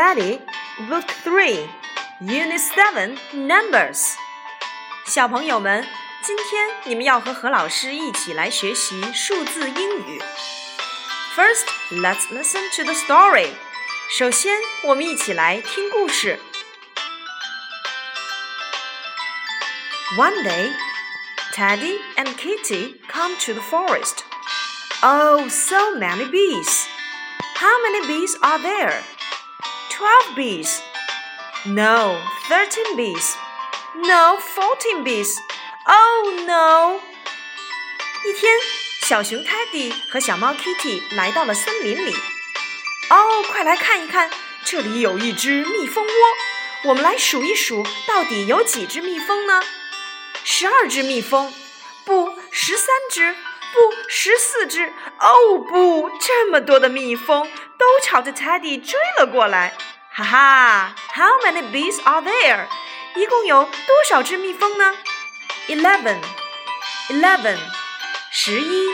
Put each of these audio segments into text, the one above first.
Teddy, Book Three, Unit Seven, Numbers。小朋友们，今天你们要和何老师一起来学习数字英语。First, let's listen to the story. 首先，我们一起来听故事。One day, Teddy and Kitty come to the forest. Oh, so many bees! How many bees are there? Twelve bees. No, thirteen bees. No, fourteen bees. Oh no! 一天，小熊 Teddy 和小猫 Kitty 来到了森林里。哦，快来看一看，这里有一只蜜蜂窝。我们来数一数，到底有几只蜜蜂呢？十二只蜜蜂，不，十三只，不，十四只。哦不，这么多的蜜蜂都朝着 Teddy 追了过来。哈哈，How many bees are there？一共有多少只蜜蜂呢？Eleven，eleven，十一；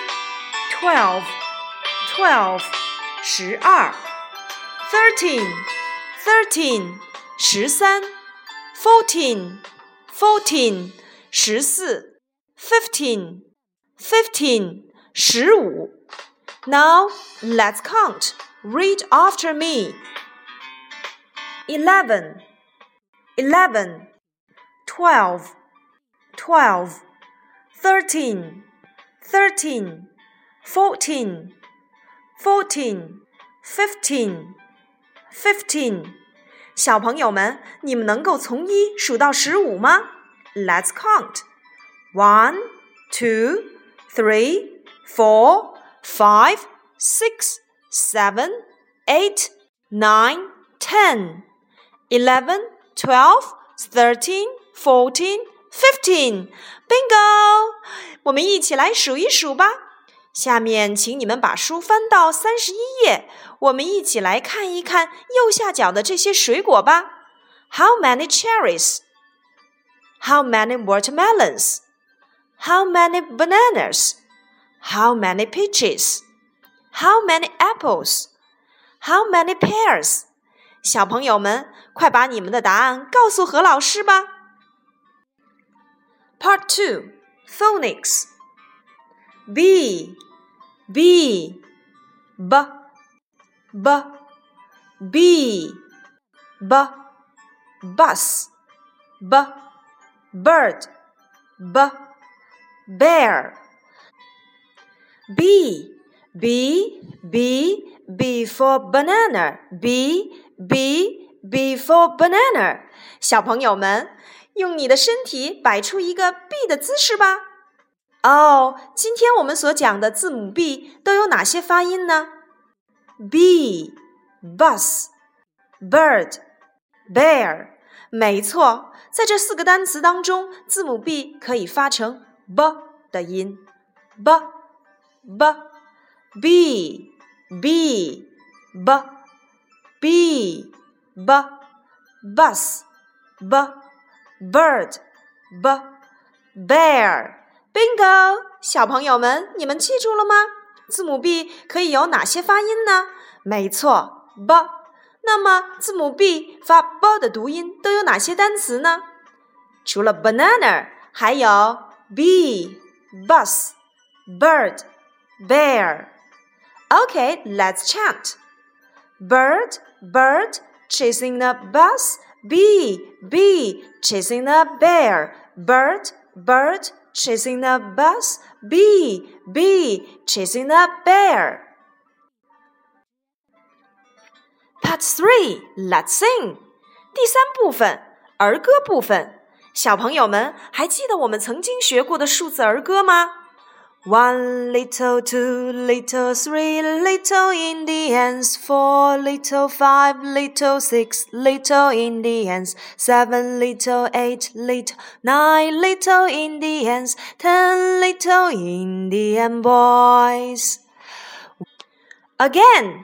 twelve，twelve，十二；thirteen，thirteen，十三；fourteen，fourteen。十四，fifteen, fifteen，十五。Now let's count. Read after me. Eleven, eleven, twelve, twelve, thirteen, thirteen, fourteen, fourteen, fifteen, fifteen. 小朋友们，你们能够从一数到十五吗？Let's count. One, two, three, four, five, six, seven, eight, nine, ten. eleven, twelve, thirteen, fourteen, fifteen. Bingo! 我们一起来数一数吧。下面，请你们把书翻到三十一页，我们一起来看一看右下角的这些水果吧。How many cherries? How many watermelons? How many bananas? How many peaches? How many apples? How many pears? 小朋友们，快把你们的答案告诉何老师吧。Part Two Phonics B B B B B B bus B bird, b, bear. B, B, B, B for banana. B, B, B for banana. 小朋友们，用你的身体摆出一个 B 的姿势吧。哦，今天我们所讲的字母 B 都有哪些发音呢？B, bus, bird, bear. 没错，在这四个单词当中，字母 B 可以发成 b 的音，b b b b b b b bus b bird b bear bingo，小朋友们，你们记住了吗？字母 B 可以有哪些发音呢？没错，b。那么字母 B 发 b 的读音都有哪些单词呢？除了 banana，还有 bee、bus、bird、bear。Okay, let's chant. Bird, bird, chasing the bus. Bee, bee, chasing the bear. Bird, bird, chasing the bus. Bee, bee, chasing the bear. Part three, let's sing. 第三部分儿歌部分，小朋友们还记得我们曾经学过的数字儿歌吗 ？One little, two little, three little Indians, four little, five little, six little Indians, seven little, eight little, nine little Indians, ten little Indian boys. Again.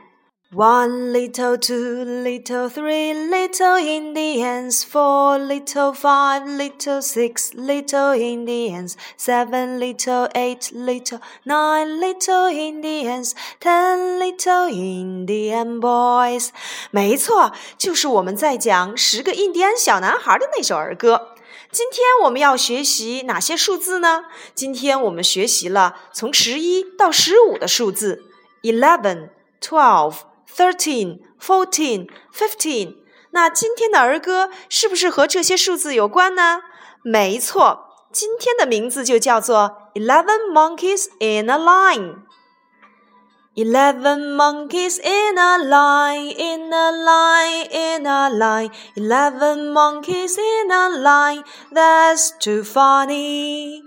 One little, two little, three little Indians, four little, five little, six little Indians, seven little, eight little, nine little Indians, ten little Indian boys。没错，就是我们在讲十个印第安小男孩的那首儿歌。今天我们要学习哪些数字呢？今天我们学习了从十一到十五的数字：eleven、twelve。Thirteen, fourteen, fifteen。那今天的儿歌是不是和这些数字有关呢？没错，今天的名字就叫做《Eleven Monkeys in a Line》。Eleven monkeys in a line, in a line, in a line. Eleven monkeys in a line, that's too funny.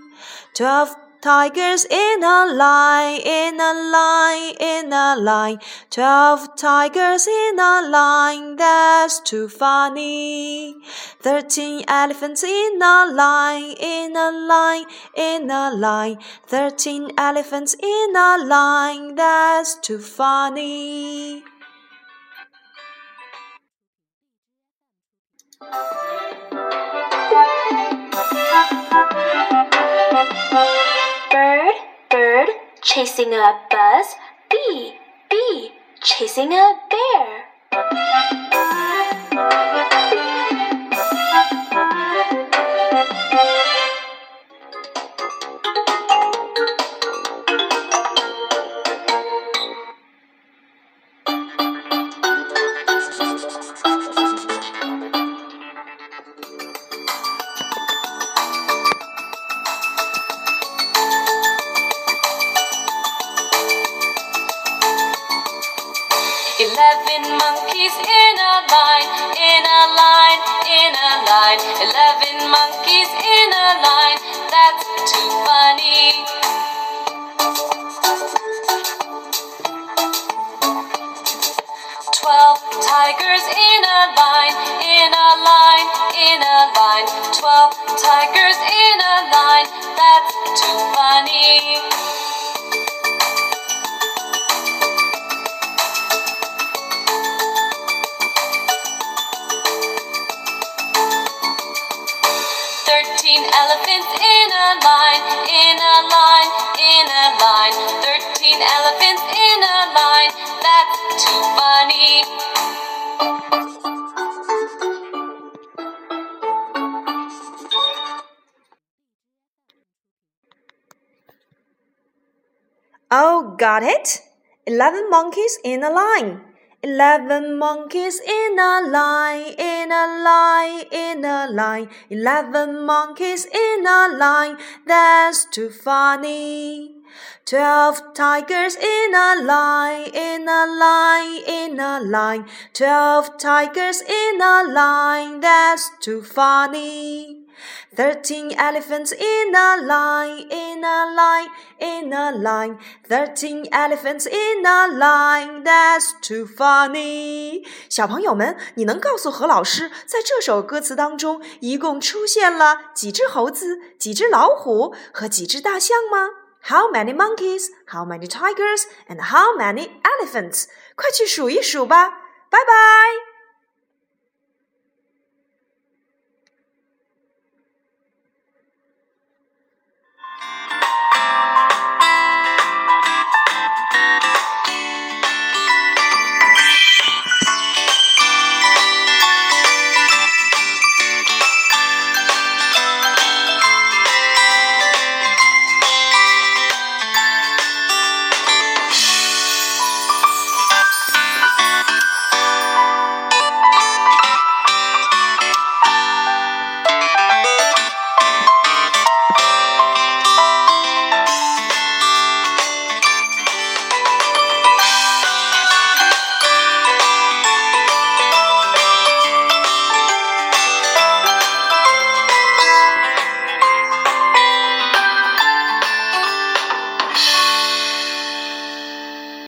Twelve Tigers in a line, in a line, in a line. Twelve tigers in a line, that's too funny. Thirteen elephants in a line, in a line, in a line. Thirteen elephants in a line, that's too funny. Chasing a buzz. B, B, chasing a bear. Eleven monkeys in a line, in a line, in a line. Eleven monkeys in a line, that's too funny. Twelve tigers in a line, Thirteen elephants in a line, in a line, in a line. Thirteen elephants in a line, that's too funny. Oh, got it? Eleven monkeys in a line. Eleven monkeys in a line, in a line, in a line. Eleven monkeys in a line, that's too funny. Twelve tigers in a line, in a line, in a line. Twelve tigers in a line, that's too funny. Thirteen elephants in a line, in a line, in a line. Thirteen elephants in a line, that's too funny. 小朋友们，你能告诉何老师，在这首歌词当中，一共出现了几只猴子、几只老虎和几只大象吗？How many monkeys? How many tigers? And how many elephants? 快去数一数吧。拜拜。